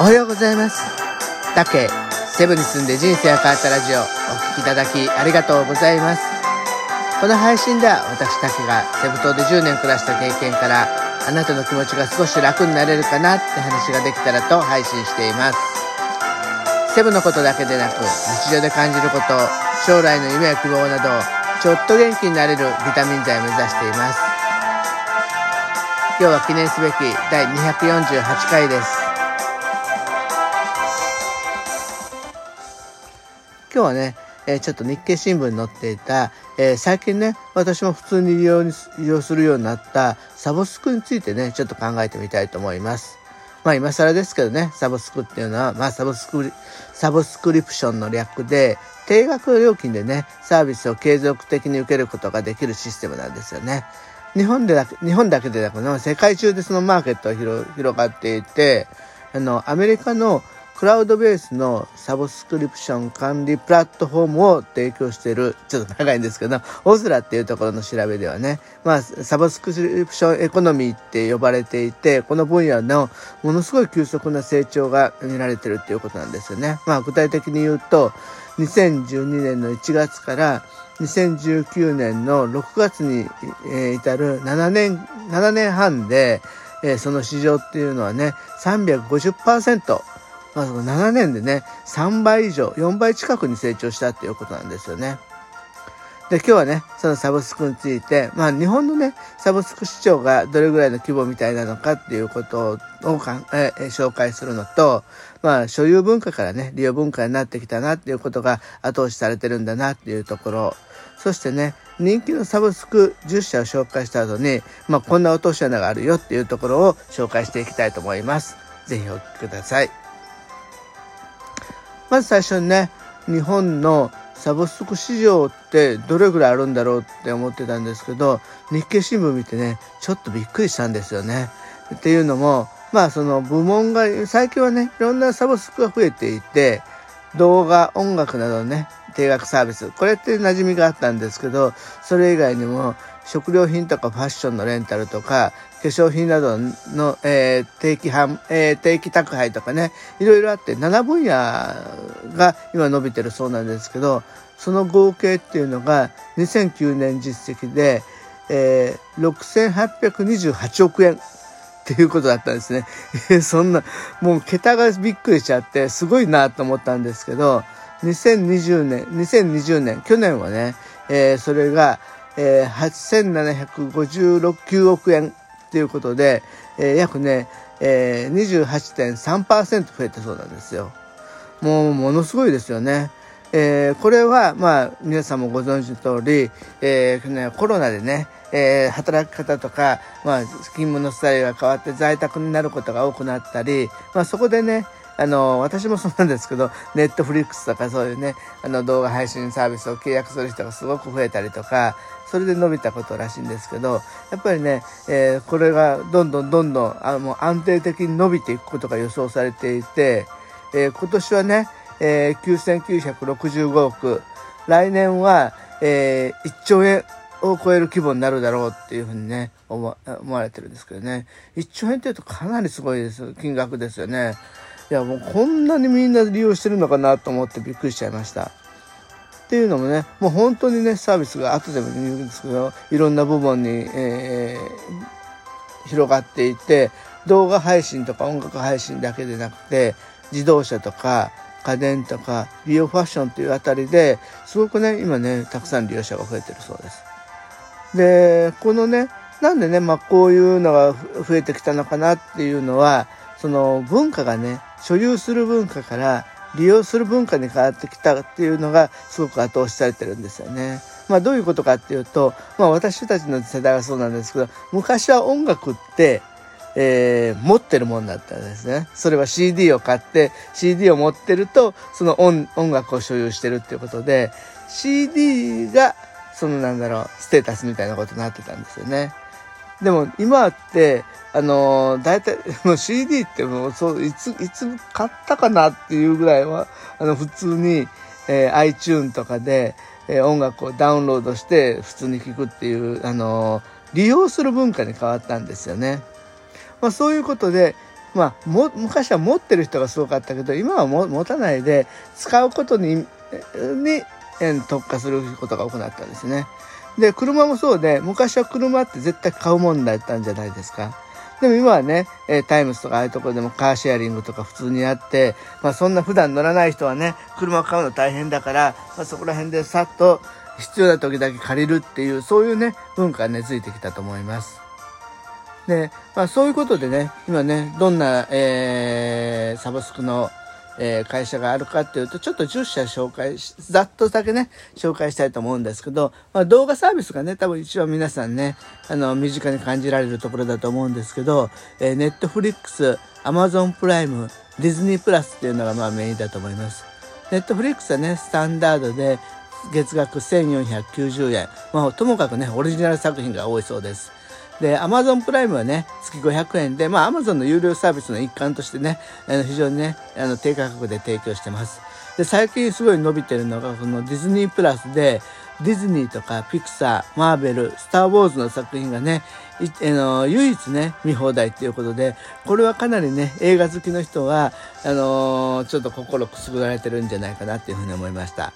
おはようございます。タケ、セブに住んで人生が変わったラジオ、お聴きいただきありがとうございます。この配信では私タケがセブ島で10年暮らした経験から、あなたの気持ちが少し楽になれるかなって話ができたらと配信しています。セブのことだけでなく、日常で感じること、将来の夢や希望など、ちょっと元気になれるビタミン剤を目指しています。今日は記念すべき第248回です。今日はね、えーちょっと日経新聞に載っていた、えー最近ね、私も普通に利用に利用するようになったサブスクについてね、ちょっと考えてみたいと思います。まあ今更ですけどね、サブスクっていうのは、まあサブスクリ、サブスクリプションの略で、定額料金でね、サービスを継続的に受けることができるシステムなんですよね。日本でだけ、日本だけでなく、世界中でそのマーケットが広広がっていて、あの、アメリカのクラウドベースのサブスクリプション管理プラットフォームを提供している、ちょっと長いんですけど、 Zuora っていうところの調べではね、まあ、サブスクリプションエコノミーって呼ばれていて、この分野のものすごい急速な成長が見られてるっていうことなんですよね。まあ、具体的に言うと、2012年の1月から2019年の6月に、至る7年、7年半で、えーその市場っていうのはね、350%、まあ、その7年でね、3倍以上、4倍近くに成長したっていうことなんですよね。で、今日はね、そのサブスクについて、まあ日本のね、サブスク市場がどれぐらいの規模みたいなのかっていうことをかえ紹介するのと、まあ所有文化からね、利用文化になってきたなっていうことが後押しされてるんだなっていうところ、そしてね、人気のサブスク10社を紹介した後に、まあこんな落とし穴があるよっていうところを紹介していきたいと思います。ぜひお聞きください。まず最初にね、日本のサブスク市場ってどれぐらいあるんだろうって思ってたんですけど、日経新聞見てね、ちょっとびっくりしたんですよね。っていうのも、まあその部門が、最近はね、いろんなサブスクが増えていて、動画、音楽などね、定額サービス。これって馴染みがあったんですけど、それ以外にも、食料品とかファッションのレンタルとか、化粧品などの、えー定期販、えー定期宅配とかね、いろいろあって、7分野が今伸びてるそうなんですけど、その合計っていうのが2009年実績で、えー6828億円っていうことだったんですね。そんな、もう桁がびっくりしちゃって、すごいなと思ったんですけど、2020年、2020年、去年はね、えーそれが、えー8759億円っていうことで、えー約ね、えー28.3%増えてそうなんですよ。もうものすごいですよね。えーこれは、まあ、皆さんもご存知の通り、えーね、コロナでね、えー働き方とか、まあ、勤務のスタイルが変わって在宅になることが多くなったり、まあ、そこでね、あの、私もそうなんですけど、ネットフリックスとかそういうね、あの動画配信サービスを契約する人がすごく増えたりとか、それで伸びたことらしいんですけど、やっぱりね、えーこれがどんどんどんどんあもう安定的に伸びていくことが予想されていて、えー今年はね、えー9965億、来年は、えー1兆円を超える規模になるだろうっていうふうにね、思われてるんですけどね。1兆円って言うとかなりすごいです、金額ですよね。いや、もうこんなにみんな利用してるのかなと思ってびっくりしちゃいました。っていうのもね、もう本当にね、サービスが後でも言うんですけど、いろんな部門に、えー広がっていて、動画配信とか音楽配信だけでなくて、自動車とか家電とか美容ファッションというあたりですごくね、今ね、たくさん利用者が増えてるそうです。で、このね、なんでね、まあこういうのが増えてきたのかなっていうのは、その文化がね、所有する文化から利用する文化に変わってきたっていうのがすごく後押しされてるんですよね。まあどういうことかっていうと、まあ私たちの世代はそうなんですけど、昔は音楽って、えー持ってるもんだったんですね。それは CD を買って CD を持ってるとその音楽を所有してるっていうことで CD がそのなんだろうステータスみたいなことになってたんですよね。でも今ってあのー、大体 もう CD ってもうそういついつ買ったかなっていうぐらいはあの普通に、えー iTune とかで、えー音楽をダウンロードして普通に聴くっていうあのー利用する文化に変わったんですよね。まあ、そういうことでまあ、も昔は持ってる人がすごかったけど今はも持たないで使うことにに特化することが多くなったんですね。で車もそうで昔は車って絶対買うもんだったんじゃないですか。でも今はね、えタイムズとかああいうところでもカーシェアリングとか普通にあって、まあそんな普段乗らない人はね、車を買うの大変だから、まあ、そこら辺でさっと必要な時だけ借りるっていう、そういうね、文化が根付いてきたと思います。で、まあそういうことでね、今ね、どんな、えー、サブスクの、えー、会社があるかっていうと、ちょっと10社紹介し、ざっとだけね、紹介したいと思うんですけど、まあ動画サービスがね、多分一番皆さんね、あの、身近に感じられるところだと思うんですけど、えー、ネットフリックス、アマゾンプライム、ディズニープラスっていうのがまあメインだと思います。ネットフリックスはね、スタンダードで月額1490円。まあ、ともかくね、オリジナル作品が多いそうです。で、Amazon プライムはね、月500円で、まあ Amazon の有料サービスの一環としてね、あの非常にね、あの低価格で提供してます。で、最近すごい伸びてるのが、このディズニープラスで、ディズニーとかピクサー、マーベル、スター・ウォーズの作品がね、あの唯一ね、見放題っていうことで、これはかなりね、映画好きの人は、あのー、ちょっと心くすぐられてるんじゃないかなっていうふうに思いました。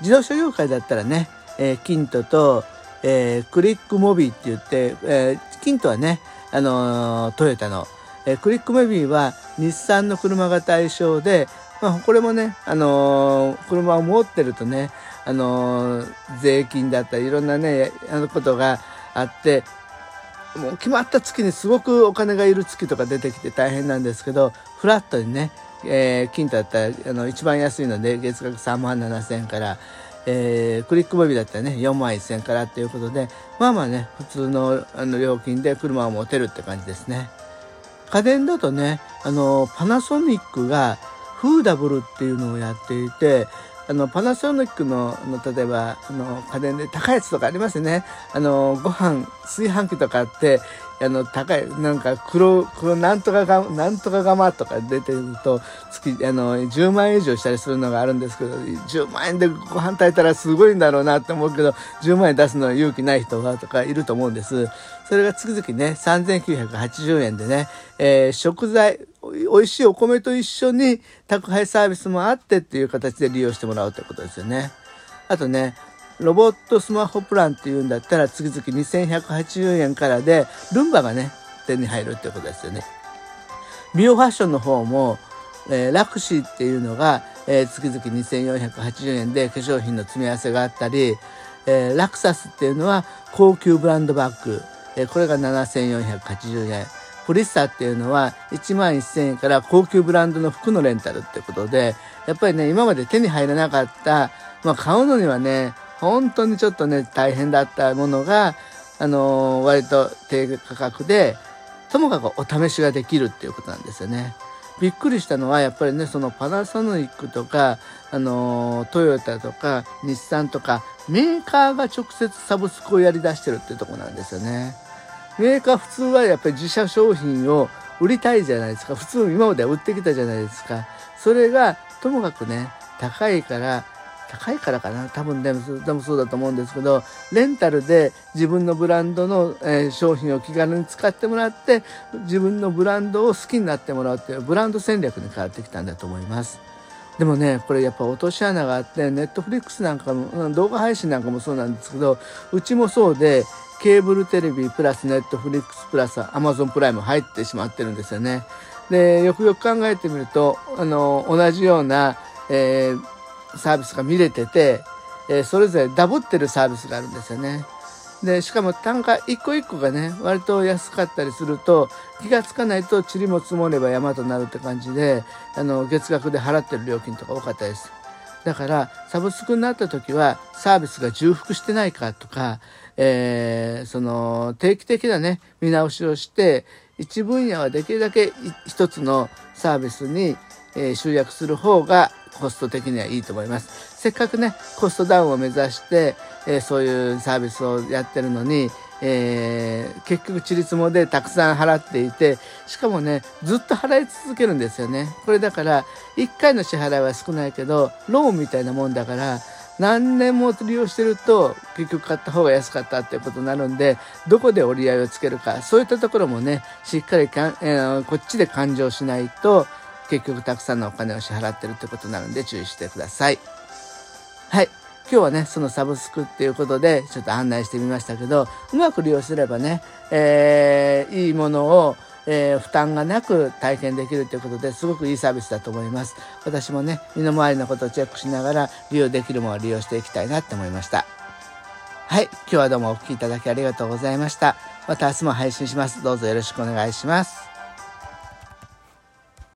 自動車業界だったらね、えー、キントと、えー、クリックモビーって言って、えー、キントはね、あのー、トヨタの、えー、クリックモビーは日産の車が対象で、まあ、これもね、あのー、車を持ってるとね、あのー、税金だったりいろんなね、あのことがあって、もう決まった月にすごくお金がいる月とか出てきて大変なんですけど、フラットにね、えー、金だったらあの一番安いので月額3万7000円から、えー、クリックモビだったらね、4万1000円からっていうことで、まあまあね、普通のあの料金で車を持てるって感じですね。家電だとね、あの、パナソニックがフーダブルっていうのをやっていて、あの、パナソニックの、の例えば、あの、家電で高いやつとかありますね。あの、ご飯、炊飯器とかって、あの、高い、なんか黒、黒なんとかが、なんとか釜とか出てると、月、あの、10万円以上したりするのがあるんですけど、10万円でご飯炊いたらすごいんだろうなって思うけど、10万円出すのは勇気ない人がとかいると思うんです。それが月々ね、3980円でね、えー、食材、美味しいお米と一緒に宅配サービスもあってっていう形で利用してもらうってことですよね。あとね、ロボットスマホプランっていうんだったら次々2180円からで、ルンバがね、手に入るってことですよね。美容ファッションの方も、えー、ラクシーっていうのが、えー、月々2480円で化粧品の詰め合わせがあったり、えー、ラクサスっていうのは高級ブランドバッグ、えー、これが7480円。プリッサっていうのは1万1000円から高級ブランドの服のレンタルってことで、やっぱりね、今まで手に入らなかった、まあ買うのにはね、本当にちょっとね、大変だったものが、あのー、割と低価格で、ともかくお試しができるっていうことなんですよね。びっくりしたのは、やっぱりね、そのパナソニックとか、あの、トヨタとか、日産とか、メーカーが直接サブスクをやり出してるっていうとこなんですよね。メーカー普通はやっぱり自社商品を売りたいじゃないですか。普通今までは売ってきたじゃないですか。それが、ともかくね、高いから、高いからかな多分でもそうだと思うんですけどレンタルで自分のブランドの、え、商品を気軽に使ってもらって自分のブランドを好きになってもらうっていうブランド戦略に変わってきたんだと思います。でもねこれやっぱ落とし穴があってネットフリックスなんかも動画配信なんかもそうなんですけどうちもそうでケーブルテレビプラスネットフリックスプラスアマゾンプライム入ってしまってるんですよね。でよくよく考えてみるとあの同じような、えーサービスが見れてて、え、それぞれダブってるサービスがあるんですよね。で、しかも単価一個一個がね、割と安かったりすると、気がつかないと塵も積もれば山となるって感じで、あの、月額で払ってる料金とか多かったです。だから、サブスクになった時は、サービスが重複してないかとか、えー、その、定期的なね、見直しをして、一分野はできるだけ一つのサービスに、え、集約する方がコスト的にはいいと思います。せっかくね、コストダウンを目指して、え、そういうサービスをやってるのに、えー、結局、ちりつもでたくさん払っていて、しかもね、ずっと払い続けるんですよね。これだから、1回の支払いは少ないけど、ローンみたいなもんだから、何年も利用してると結局買った方が安かったっていうことになるんでどこで折り合いをつけるかそういったところもねしっかりかん、えー、こっちで勘定しないと結局たくさんのお金を支払ってるってことになるんで注意してください。はい。今日はね、そのサブスクっていうことでちょっと案内してみましたけど、うまく利用すればね、えー、いいものを、えー、負担がなく体験できるということですごくいいサービスだと思います。私もね、身の回りのことをチェックしながら利用できるものを利用していきたいなって思いました。はい。今日はどうもお聴きいただきありがとうございました。また明日も配信します。どうぞよろしくお願いします。